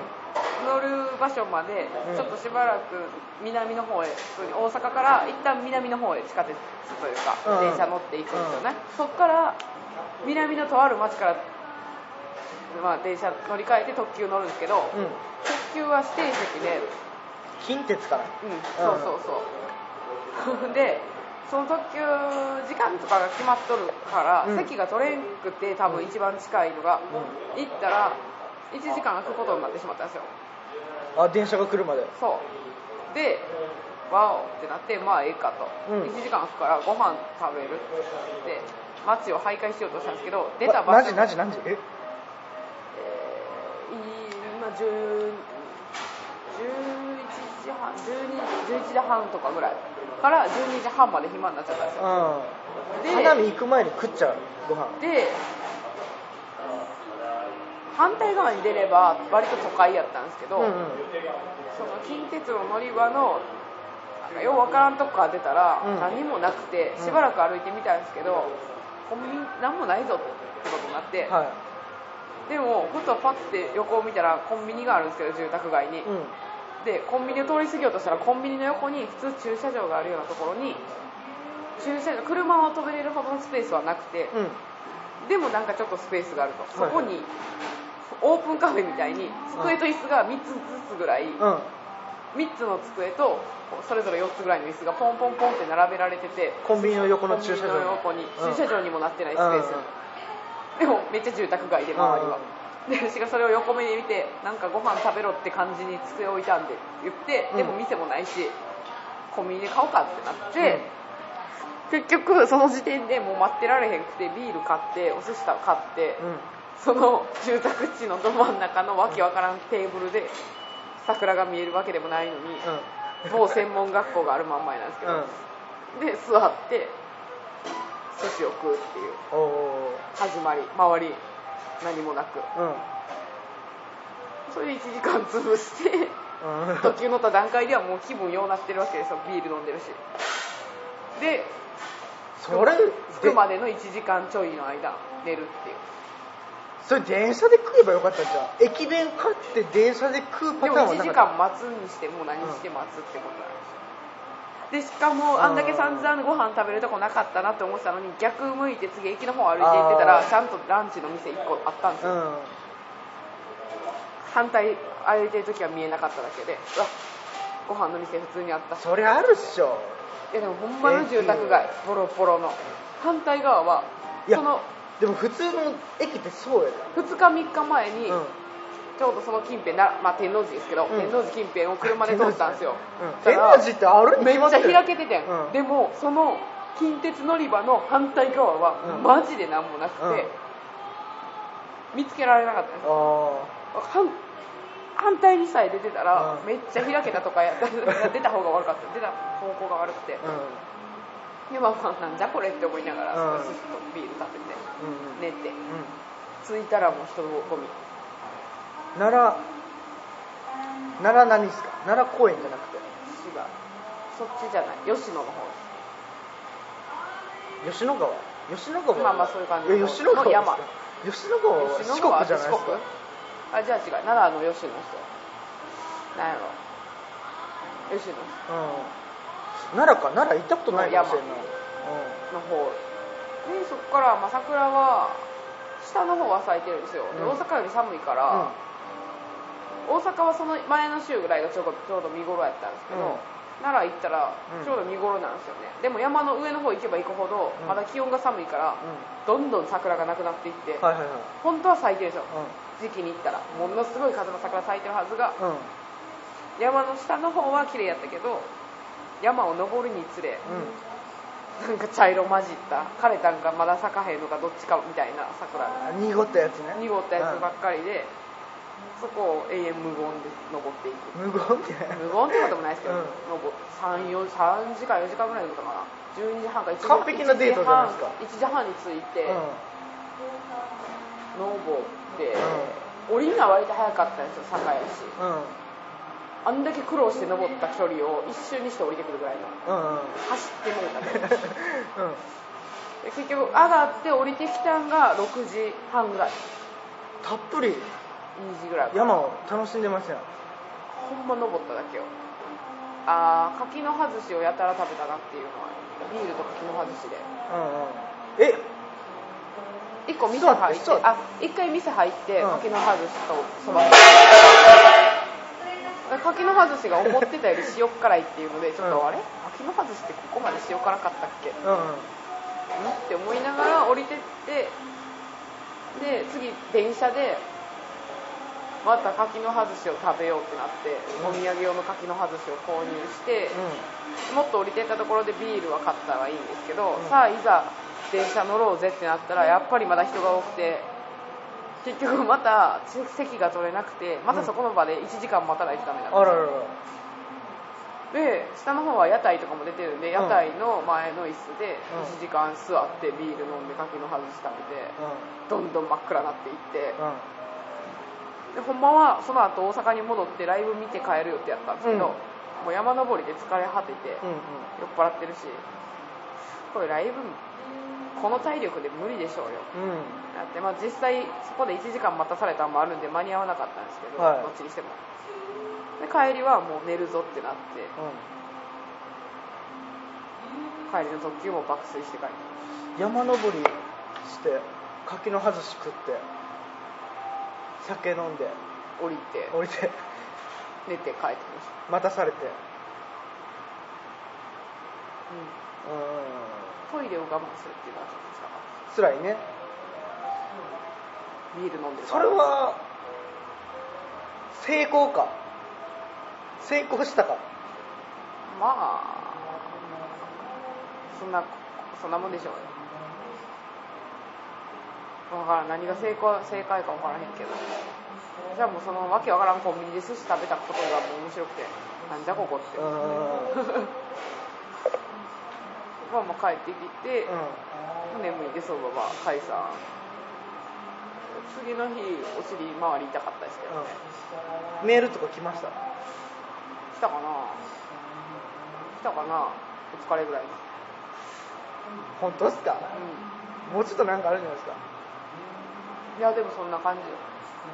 Speaker 3: 乗る場所まで
Speaker 1: うん。
Speaker 3: ちょっとしばらく南の方へ大阪から一旦南の方へ地下鉄というか
Speaker 1: うん。
Speaker 3: 電車乗っていくんですよね、そっから南のとある町から、まあ、電車乗り換えて特急乗るんですけど、
Speaker 1: うん。
Speaker 3: 特急は指定席で
Speaker 1: 近鉄かな
Speaker 3: うん、そうそうそう。でその特急時間とかが決まっとるから、
Speaker 1: うん。
Speaker 3: 席が取れんくて多分一番近いのが、行ったら1時間空くことになってしまったんですよ。
Speaker 1: あ電車が来るまで。
Speaker 3: そう。でワオってなってまあええかと、
Speaker 1: うん。
Speaker 3: 1時間空くからご飯食べるって街を徘徊しようとしたんですけど出た場所
Speaker 1: ま何時何時何時え？
Speaker 3: えー今10 11時半12 11時半とかぐらいから12時半まで暇になっちゃったんですよ。
Speaker 1: うん。
Speaker 3: で
Speaker 1: 花見行く前に食っちゃうご飯。
Speaker 3: で反対側に出れば割と都会やったんですけど、
Speaker 1: うんうん。
Speaker 3: その近鉄の乗り場のようわからんとこから出たら
Speaker 1: うん。
Speaker 3: 何もなくて
Speaker 1: うん。
Speaker 3: しばらく歩いてみたんですけど、コンビニ何もないぞってことになって、
Speaker 1: は
Speaker 3: でもふとパッて横を見たらコンビニがあるんですけど住宅街に、
Speaker 1: いうん
Speaker 3: でコンビニを通り過ぎようとしたらコンビニの横に普通駐車場があるようなところに駐車場車を止めれるほどのスペースはなくて、
Speaker 1: うん。
Speaker 3: でもなんかちょっとスペースがあると、
Speaker 1: はい
Speaker 3: そこにオープンカフェみたいに机と椅子が3つずつぐらい、
Speaker 1: うん。
Speaker 3: 3つの机とそれぞれ4つぐらいの椅子がポンポンポンって並べられてて
Speaker 1: コンビニの横の駐車場。
Speaker 3: に
Speaker 1: うん。
Speaker 3: 駐車場にもなってないスペース、でもめっちゃ住宅街で周りは、で私がそれを横目で見てなんかご飯食べろって感じに机置いたんで言って、
Speaker 1: うん。
Speaker 3: でも店もないしコンビニで買おうかってなって、結局その時点でもう待ってられへんくてビール買ってお寿司買って、
Speaker 1: うん。
Speaker 3: その住宅地のど真ん中のわけわからんテーブルで桜が見えるわけでもないのに、某専門学校があるまんまなんですけど、
Speaker 1: うん。
Speaker 3: で座って寿司を食うっていう始まり周り何もなく。
Speaker 1: うん。
Speaker 3: それで1時間潰して
Speaker 1: うん。
Speaker 3: 特急乗った段階ではもう気分ようなってるわけですよ。ビール飲んでるし。で
Speaker 1: それ
Speaker 3: 着くまでの1時間ちょいの間寝るっていう。
Speaker 1: それ電車で食えばよかったじゃん。駅弁買って電車で食うパ
Speaker 3: でも1時
Speaker 1: ターンはなかった。
Speaker 3: 間待つにしても何して待つってことなんですよでしかもあんだけ散々ご飯食べるとこなかったなって思ってたのに逆向いて次駅の方歩いて行ってたらちゃんとランチの店1個あったんですよ、
Speaker 1: うん。
Speaker 3: 反対歩いてる時は見えなかっただけでうわご飯の店普通にあった。し
Speaker 1: そりゃあるっしょ。
Speaker 3: いやでもほんまの住宅街。ボロボロの。反対側はその
Speaker 1: でも普通の駅ってそうやで。
Speaker 3: 2日3日前に
Speaker 1: うん
Speaker 3: ちょうどその近辺な、まあ、天王寺ですけど、
Speaker 1: ん。
Speaker 3: 天王寺近辺を車で通ったんですよ、
Speaker 1: 天王寺。ってあるに
Speaker 3: めっちゃ
Speaker 1: 決まってる
Speaker 3: 開けててん、
Speaker 1: うん。
Speaker 3: でもその近鉄乗り場の反対側は
Speaker 1: うん。
Speaker 3: マジで何もなくて、
Speaker 1: うん。
Speaker 3: 見つけられなかったんです
Speaker 1: あ
Speaker 3: 反反対にさえ出てたら、
Speaker 1: うん。
Speaker 3: めっちゃ開けたとかやった出た方が悪かった。出た方向が悪くて、
Speaker 1: あうん。
Speaker 3: でまあまあなんじゃこれって思いながら、
Speaker 1: うん。
Speaker 3: とビール食べて
Speaker 1: うん。
Speaker 3: 寝て
Speaker 1: うん。
Speaker 3: 着いたらもう人混み
Speaker 1: 奈良奈良何ですか？奈良公園じゃなくて。
Speaker 3: 違うそっちじゃない。吉野の方。です
Speaker 1: 吉野川？吉野川？
Speaker 3: まあまあそういう感じ。
Speaker 1: え吉野川ですか？
Speaker 3: 山。
Speaker 1: 吉野川？は四
Speaker 3: 吉野川。
Speaker 1: 国じゃないですか？
Speaker 3: あじゃあ違う。奈良の吉野の人なんやろ。吉野。
Speaker 1: うん。奈良か。奈良行ったことないかもしれん。な
Speaker 3: の方。でそこから、まあ、桜は下の方は咲いてるんですよ、で
Speaker 1: うん。
Speaker 3: 大阪より寒いから、大阪はその前の週ぐらいがちょうどちょうど見頃やったんですけど、
Speaker 1: うん。
Speaker 3: 奈良行ったら
Speaker 1: うん。
Speaker 3: ちょうど見頃なんですよね、でも山の上の方行けば行くほど
Speaker 1: うん。
Speaker 3: まだ気温が寒いから、どんどん桜がなくなっていって、
Speaker 1: うんはいはいはい。
Speaker 3: 本当は咲いてるんですよ
Speaker 1: う
Speaker 3: 時期に行ったら。ものすごい数の桜咲いてるはずが
Speaker 1: んうん。
Speaker 3: 山の下の方は綺麗やったけど山を登るにつれなんか茶色混じった枯れたんかまだ咲かへんのかどっちかみたいな桜。
Speaker 1: 濁ったやつね。
Speaker 3: 濁ったやつばっかりで、そこを永遠無言で登っていく。
Speaker 1: 無言って。
Speaker 3: 無言ってこともないですけど、
Speaker 1: うん。
Speaker 3: 登3 4 3時間4時間ぐらいだったかな。12時半か1時
Speaker 1: 完璧なデートじゃないですか。
Speaker 3: 1時半に着いて、
Speaker 1: うん。
Speaker 3: 登って、降りるのは割と早かったんですよ坂やし
Speaker 1: うん。
Speaker 3: あんだけ苦労して登った距離を一瞬にして降りてくるぐらいの。
Speaker 1: うんうん。
Speaker 3: 走ってもうたで
Speaker 1: うん。
Speaker 3: で結局上がって降りてきたんが6時半ぐらい。
Speaker 1: たっぷり
Speaker 3: 2時ぐらい
Speaker 1: 山を楽しんでますやん。
Speaker 3: ほんま登っただけよ。あー柿の葉寿司をやたら食べたなっていうのはビールと柿の葉寿司で。
Speaker 1: うんうん。え
Speaker 3: ？1個店入ってあ一1回店入って
Speaker 1: うん。
Speaker 3: 柿の葉寿司とそば。柿の葉寿司が思ってたより塩辛いっていうのでちょっと、
Speaker 1: うん。
Speaker 3: あれ柿の葉寿司ってここまで塩辛かったっけ？
Speaker 1: うん。うん。
Speaker 3: って思いながら降りてってで次電車でまた柿の葉寿司を食べようってなって、
Speaker 1: うん。
Speaker 3: お土産用の柿の葉寿司を購入して、もっと降りてったところでビールは買ったらいいんですけど、
Speaker 1: うん。
Speaker 3: さあいざ電車乗ろうぜってなったらやっぱりまだ人が多くて結局また席が取れなくてまたそこの場で1時間待たないとダメなんですよ。
Speaker 1: あららら。
Speaker 3: で下の方は屋台とかも出てるんで
Speaker 1: ん。
Speaker 3: 屋台の前の椅子で
Speaker 1: うん。
Speaker 3: 1時間座ってビール飲んで柿の葉寿司食べて
Speaker 1: う
Speaker 3: どんどん真っ暗になっていって
Speaker 1: んうん
Speaker 3: でほんまはその後大阪に戻ってライブ見て帰る予定やったんですけど、
Speaker 1: うん。
Speaker 3: もう山登りで疲れ果てて
Speaker 1: うん
Speaker 3: 酔っ払ってるしこれライブこの体力で無理でしょうよ。
Speaker 1: うん。うん
Speaker 3: だってまあ実際そこで1時間待たされたのもあるんで間に合わなかったんですけど、
Speaker 1: はい。
Speaker 3: どっちにしても。で帰りはもう寝るぞってなって帰りの特急も爆睡して帰って。
Speaker 1: 山登りして柿の葉寿司食って酒飲んで
Speaker 3: 降りて
Speaker 1: 降りて。
Speaker 3: 寝て帰ってきました。
Speaker 1: 待たされて。
Speaker 3: うん。
Speaker 1: うん。
Speaker 3: トイレを我慢するっていうのはちょっと
Speaker 1: 辛いね。
Speaker 3: たビール飲んでる。
Speaker 1: それは成功か。成功したか。
Speaker 3: まあそんなそんなもんでしょうよ分からん。何が成功正解か分からへんけど。じゃあもうそのわけわからんコンビニで寿司食べたことがもう面白くて。なんじゃここって、
Speaker 1: うん。うん
Speaker 3: まあまあ帰ってきて、
Speaker 1: うん。
Speaker 3: 眠いでそのまま解散次の日お尻周り痛かったですけどね、
Speaker 1: メールとか来ました？
Speaker 3: 来たかな？来たかな？お疲れぐらいの。
Speaker 1: 本当ですか？
Speaker 3: う
Speaker 1: もうちょっとなんかあるんじゃないですか？
Speaker 3: んいやでもそんな感じよ。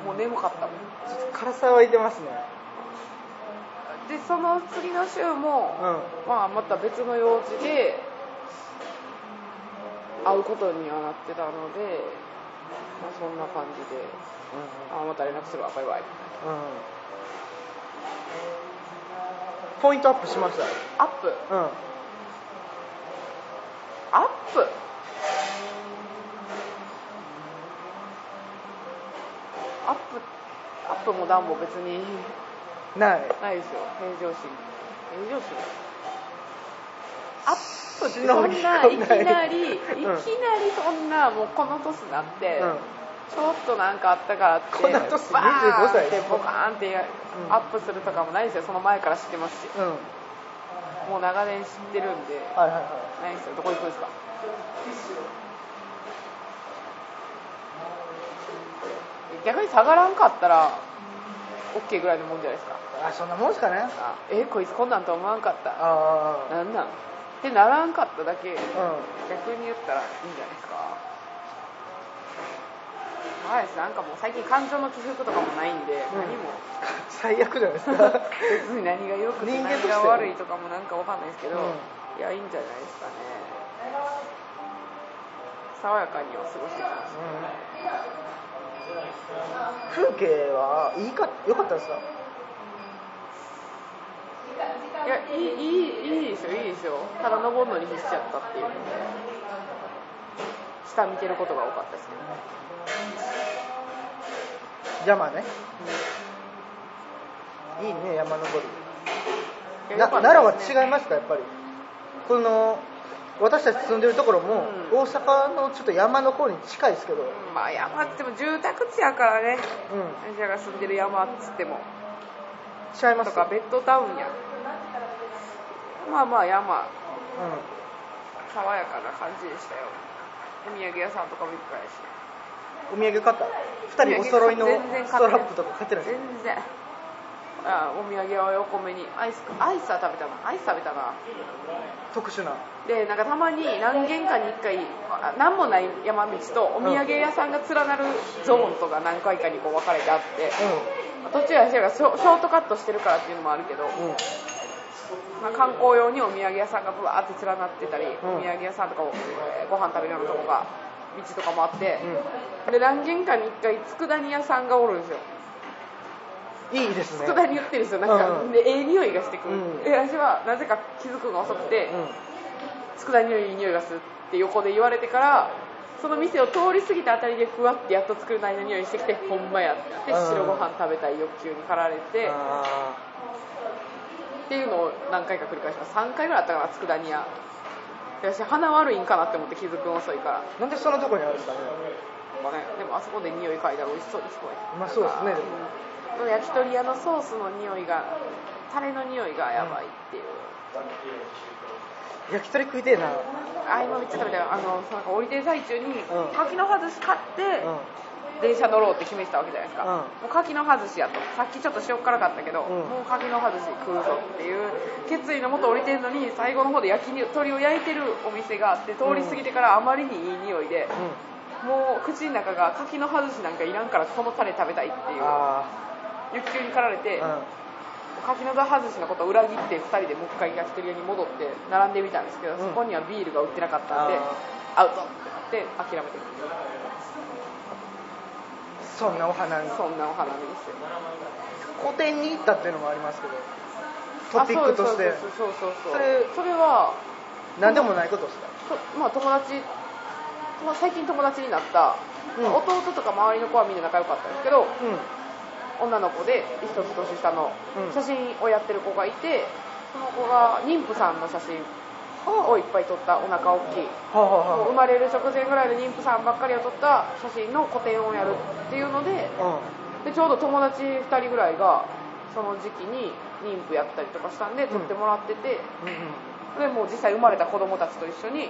Speaker 3: もう眠かったもん。
Speaker 1: ちょっと辛さはいてますね。
Speaker 3: でその次の週も、
Speaker 1: うん。
Speaker 3: まあまた別の用事で会うことにはなってたので、まあ、そんな感じであまた連絡するわバイバイ。
Speaker 1: うんうん。ポイントアップしました？
Speaker 3: アップ？
Speaker 1: うん。
Speaker 3: アップ？アップアッップもダウンも別に
Speaker 1: ない。
Speaker 3: ないですよ。平常心。平常心。アップって
Speaker 1: 忍
Speaker 3: そんない。き
Speaker 1: な
Speaker 3: りいき
Speaker 1: うん
Speaker 3: なりそんなもうこの年になって、
Speaker 1: うん。
Speaker 3: ちょっとなんかあったからって
Speaker 1: この年
Speaker 3: バーン
Speaker 1: 25歳
Speaker 3: ってボカーンって
Speaker 1: うん。
Speaker 3: アップするとかもないですよ。その前から知ってますし。もう長年知ってるんで。ないですよ。どこ行くんですか？逆に下がらんかったら OK ぐらいのもんじゃないですか。
Speaker 1: あそんなもんすかね。
Speaker 3: あえこいつこんなんと思わんかった。
Speaker 1: ああ
Speaker 3: なんなん？ってならんかっただけ。
Speaker 1: うん。
Speaker 3: 逆に言ったらいいんじゃないですか。はいですなんかもう最近感情の起伏とかもないんで、
Speaker 1: うん。
Speaker 3: 何も。
Speaker 1: 最悪じゃないですか。
Speaker 3: 別に何が良くて何が悪いとかもなんかわかんないですけど、
Speaker 1: うん。
Speaker 3: いやいいんじゃないですかね。爽やかには過ごしてきました
Speaker 1: 風景はいいか良かったですか？
Speaker 3: いやいいいいいいですよいいですよ。ただ登るのに必死やったっていう。下見てることが多かったですけど
Speaker 1: 山ね。いいね山登り。な奈良は違いますかやっぱり？この私たち住んでるところも、
Speaker 3: うん。
Speaker 1: 大阪のちょっと山の方に近いですけど、うん、
Speaker 3: うんまあ山っても住宅地やからね。私らが住んでる山っつっても。
Speaker 1: 違います？
Speaker 3: とかベッドタウンや。まあまあ山。
Speaker 1: う
Speaker 3: 爽やかな感じでしたよ。お土産屋さんとかもいっぱいあるし。
Speaker 1: ん、お土産買った？2人お揃いのストラップとか買ってない
Speaker 3: 全然あお土産は横目に。アイスアイスは食べたな。アイス食べたな。
Speaker 1: 特殊な。
Speaker 3: でなんかたまに何軒かに1回あ何もない山道とお土産屋さんが連なるゾーンとか何回かにこう分かれてあって。途中私らがショートカットしてるからっていうのもあるけど、
Speaker 1: うん。うん
Speaker 3: まあ、観光用にお土産屋さんがブワーって連なってたり、
Speaker 1: ん。
Speaker 3: お土産屋さんとかをえーご飯食べるようなとこが道とかもあって、
Speaker 1: う
Speaker 3: で何軒かに1回佃煮屋さんがおるんですよ。
Speaker 1: んいいですね。
Speaker 3: 佃煮売ってるんですよ。なんか、
Speaker 1: うん。
Speaker 3: でええ匂いがしてくる、
Speaker 1: うん。
Speaker 3: で私はなぜか気づくのが遅くて、
Speaker 1: うん。
Speaker 3: 佃煮のいい匂いがするって横で言われてからその店を通り過ぎたあたりでふわってやっと作るなりの匂いしてきてほんまやって
Speaker 1: うん。
Speaker 3: 白ご飯食べたい欲求に駆られて、
Speaker 1: あ
Speaker 3: っていうのを何回か繰り返します。3回ぐらいあったかな佃煮屋。で私鼻悪いんかなって思って気づくの遅いから、
Speaker 1: ーなんでそんなとこにあるんですかね。
Speaker 3: まあね、でもあそこで匂い嗅いだら美味しそうですごい
Speaker 1: まあそうですね。でも
Speaker 3: うん焼き鳥屋のソースの匂いがタレの匂いがやばいっていう、
Speaker 1: 焼き鳥食いてえな。
Speaker 3: あ今めっちゃ食べたよ。あのなんか降りてる最中に
Speaker 1: うん。
Speaker 3: 柿の外し買って、
Speaker 1: うん。
Speaker 3: 電車乗ろうって決めてたわけじゃないですか、
Speaker 1: うん。
Speaker 3: もう柿の外しやと。さっきちょっと塩っ辛かったけど、
Speaker 1: うん。
Speaker 3: もう柿の外し食うぞっていう決意のもと降りてるのに最後の方で焼き鳥を焼いてるお店があって通り過ぎてからあまりにいい匂いで、もう口の中が柿の外しなんかいらんからこのタレ食べたいっていう。
Speaker 1: あ
Speaker 3: 欲求に駆られて、
Speaker 1: あ
Speaker 3: 柿の外しのことを裏切って2人でもう一回焼き鳥屋に戻って並んでみたんですけど、
Speaker 1: うん。
Speaker 3: そこにはビールが売ってなかったんで
Speaker 1: あ
Speaker 3: アウトってなって諦めて
Speaker 1: そんなお花見
Speaker 3: そんなお花見ですよ。
Speaker 1: 個展に行ったっていうのもありますけどトピックとして。
Speaker 3: あそうそうそうそ
Speaker 1: れ
Speaker 3: それは
Speaker 1: 何でもないことですか？
Speaker 3: とまあ友達まあ最近友達になった、
Speaker 1: うん。
Speaker 3: まあ弟とか周りの子はみんな仲良かったんですけど
Speaker 1: うん
Speaker 3: 女の子で一つ年下の
Speaker 1: うん。
Speaker 3: 写真をやってる子がいてその子が妊婦さんの写真をいっぱい撮ったお腹大きい。
Speaker 1: はあはあは
Speaker 3: 生まれる直前ぐらいの妊婦さんばっかりを撮った写真の個展をやるっていうので
Speaker 1: あ
Speaker 3: でちょうど友達2人ぐらいがその時期に妊婦やったりとかしたんで撮ってもらってて、
Speaker 1: うんうん。うん
Speaker 3: でもう実際生まれた子供たちと一緒に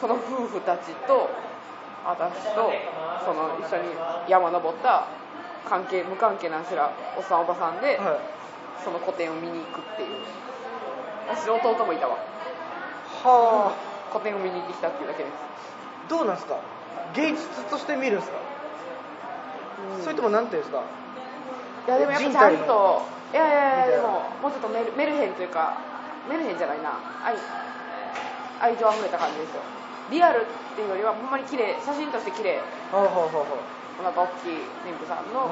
Speaker 3: その夫婦たちと私とその一緒に山登った関係無関係なんしらおっさんおばさんで、
Speaker 1: はい。
Speaker 3: その個展を見に行くっていう。私の弟もいたわ。
Speaker 1: は
Speaker 3: 個展を見に行ってきたっていうだけです。
Speaker 1: あどうなんですか？芸術として見るんですか？それともなんていうんですか？
Speaker 3: いやでもやっぱちゃんといやいやいやでももうちょっとメルメルヘンというかメルヘンじゃないな。愛愛情あふれた感じですよ。リアルっていうよりはほんまに綺麗写真として綺麗。
Speaker 1: ほうほうほうほう
Speaker 3: お腹大きい妊婦さんの、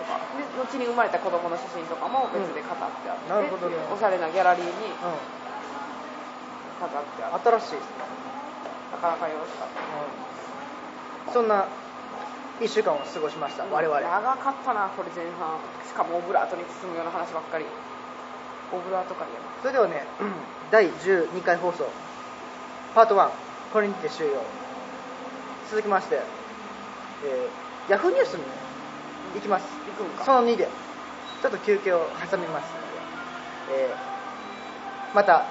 Speaker 3: とかで後に生まれた子供の写真とかも別で飾ってあって、
Speaker 1: うんね。
Speaker 3: おしゃれなギャラリーに
Speaker 1: うん。
Speaker 3: 飾ってあって。
Speaker 1: 新しいですね。
Speaker 3: なかなかよろしかった。
Speaker 1: うん。そんな1週間を過ごしました我々。
Speaker 3: 長かったなこれ前半。しかもオブラートに包むような話ばっかり。オブラート狩りやな
Speaker 1: それではね第12回放送パート1これにて終了続きまして、えー、ヤフーニュースに行きます。
Speaker 3: 行くんか。
Speaker 1: その2で。ちょっと休憩を挟みますので、えーまた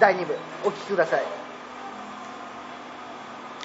Speaker 1: 第2部お聞きください